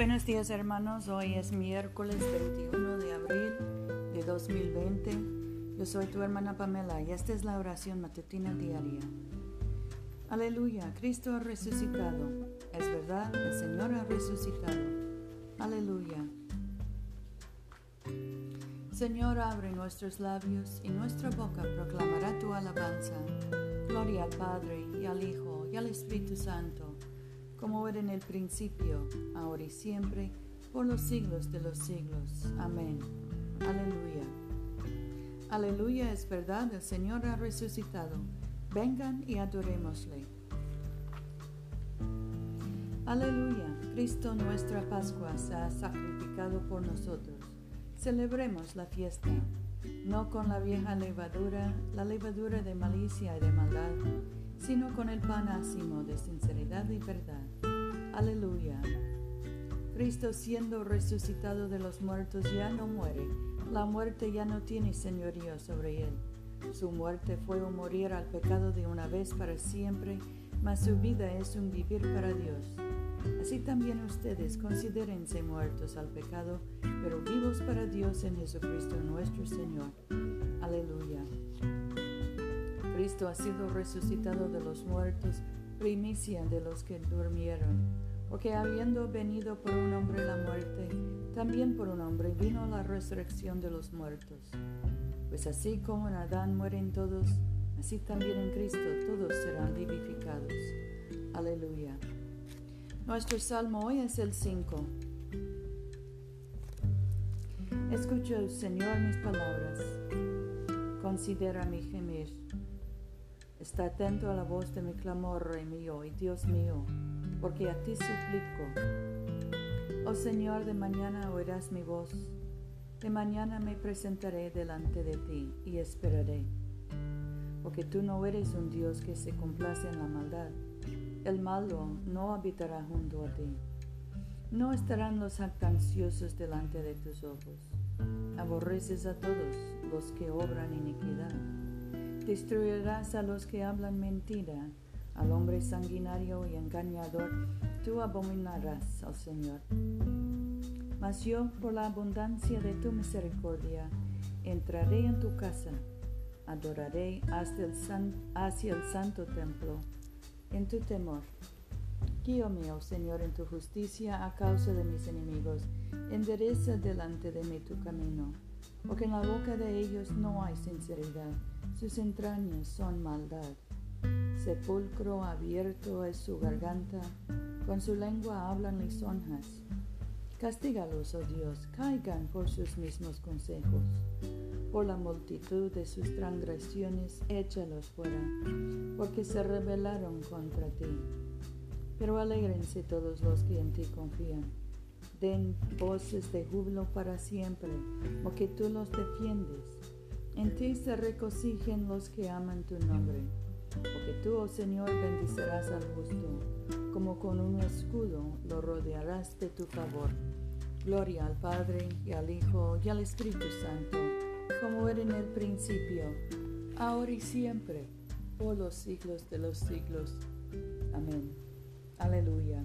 Buenos días hermanos, hoy es miércoles 21 de abril de 2020. Yo soy tu hermana Pamela y esta es la oración matutina diaria. Aleluya, Cristo ha resucitado. Es verdad, el Señor ha resucitado. Aleluya. Señor, abre nuestros labios y nuestra boca proclamará tu alabanza. Gloria al Padre y al Hijo y al Espíritu Santo como era en el principio, ahora y siempre, por los siglos de los siglos. Amén. Aleluya. Aleluya es verdad, el Señor ha resucitado. Vengan y adorémosle. Aleluya, Cristo nuestra Pascua se ha sacrificado por nosotros. Celebremos la fiesta, no con la vieja levadura, la levadura de malicia y de maldad, sino con el pan ácimo de sinceridad y verdad. Aleluya. Cristo siendo resucitado de los muertos ya no muere, la muerte ya no tiene señorío sobre él. Su muerte fue un morir al pecado de una vez para siempre, mas su vida es un vivir para Dios. Así también ustedes considérense muertos al pecado, pero vivos para Dios en Jesucristo nuestro Señor. Aleluya. Cristo ha sido resucitado de los muertos, primicia de los que durmieron. Porque habiendo venido por un hombre la muerte, también por un hombre vino la resurrección de los muertos. Pues así como en Adán mueren todos, así también en Cristo todos serán vivificados. Aleluya. Nuestro salmo hoy es el 5. Escucha, Señor, mis palabras. Considera mi gemir Está atento a la voz de mi clamor, Rey mío y Dios mío, porque a ti suplico. Oh Señor, de mañana oirás mi voz. De mañana me presentaré delante de ti y esperaré. Porque tú no eres un Dios que se complace en la maldad. El malo no habitará junto a ti. No estarán los jactanciosos delante de tus ojos. Aborreces a todos los que obran iniquidad Destruirás a los que hablan mentira, al hombre sanguinario y engañador, tú abominarás al Señor. Mas yo, por la abundancia de tu misericordia, entraré en tu casa, adoraré el hacia el santo templo, en tu temor. Guíame, oh Señor, en tu justicia a causa de mis enemigos, endereza delante de mí tu camino, porque en la boca de ellos no hay sinceridad sus entrañas son maldad. Sepulcro abierto es su garganta, con su lengua hablan lisonjas. Castígalos, oh Dios, caigan por sus mismos consejos. Por la multitud de sus transgresiones, échalos fuera, porque se rebelaron contra ti. Pero alégrense todos los que en ti confían. Den voces de júbilo para siempre, porque tú los defiendes. En ti se regocijen los que aman tu nombre, porque tú, oh Señor, bendicerás al justo, como con un escudo lo rodearás de tu favor. Gloria al Padre y al Hijo y al Espíritu Santo, como era en el principio, ahora y siempre, por los siglos de los siglos. Amén. Aleluya.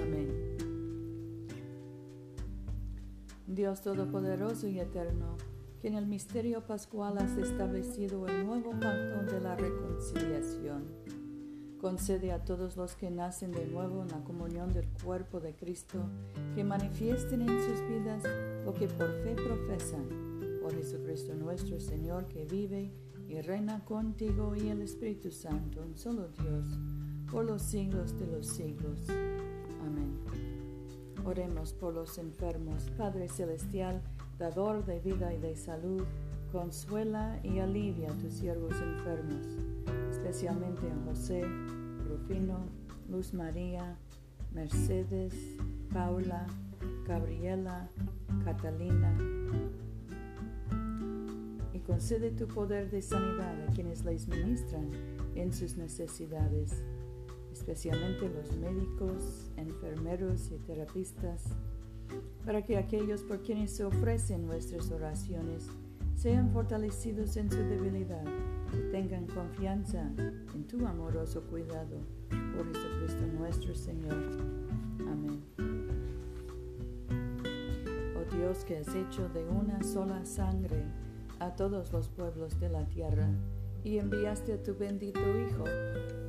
Amén. Dios Todopoderoso y Eterno, que en el misterio pascual has establecido el nuevo pacto de la reconciliación. Concede a todos los que nacen de nuevo en la comunión del cuerpo de Cristo que manifiesten en sus vidas lo que por fe profesan. Por Jesucristo nuestro Señor que vive y reina contigo y el Espíritu Santo, un solo Dios, por los siglos de los siglos. Oremos por los enfermos. Padre Celestial, dador de vida y de salud, consuela y alivia a tus siervos enfermos, especialmente a José, Rufino, Luz María, Mercedes, Paula, Gabriela, Catalina. Y concede tu poder de sanidad a quienes les ministran en sus necesidades, especialmente los médicos, enfermeros y terapistas, para que aquellos por quienes se ofrecen nuestras oraciones sean fortalecidos en su debilidad y tengan confianza en tu amoroso cuidado. Por Jesucristo nuestro Señor. Amén. Oh Dios que has hecho de una sola sangre a todos los pueblos de la tierra y enviaste a tu bendito Hijo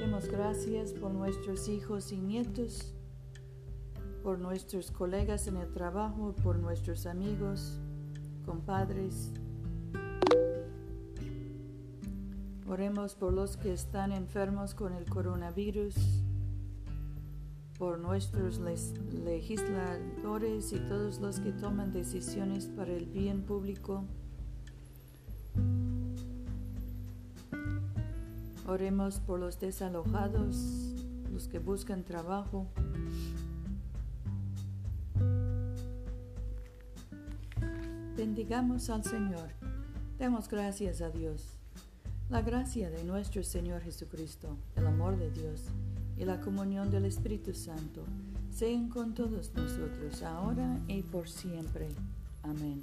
Demos gracias por nuestros hijos y nietos, por nuestros colegas en el trabajo, por nuestros amigos, compadres, Oremos por los que están enfermos con el coronavirus, por nuestros legisladores y todos los que toman decisiones para el bien público. Oremos por los desalojados, los que buscan trabajo. Bendigamos al Señor. Demos gracias a Dios. La gracia de nuestro Señor Jesucristo, el amor de Dios y la comunión del Espíritu Santo sean con todos nosotros ahora y por siempre. Amén.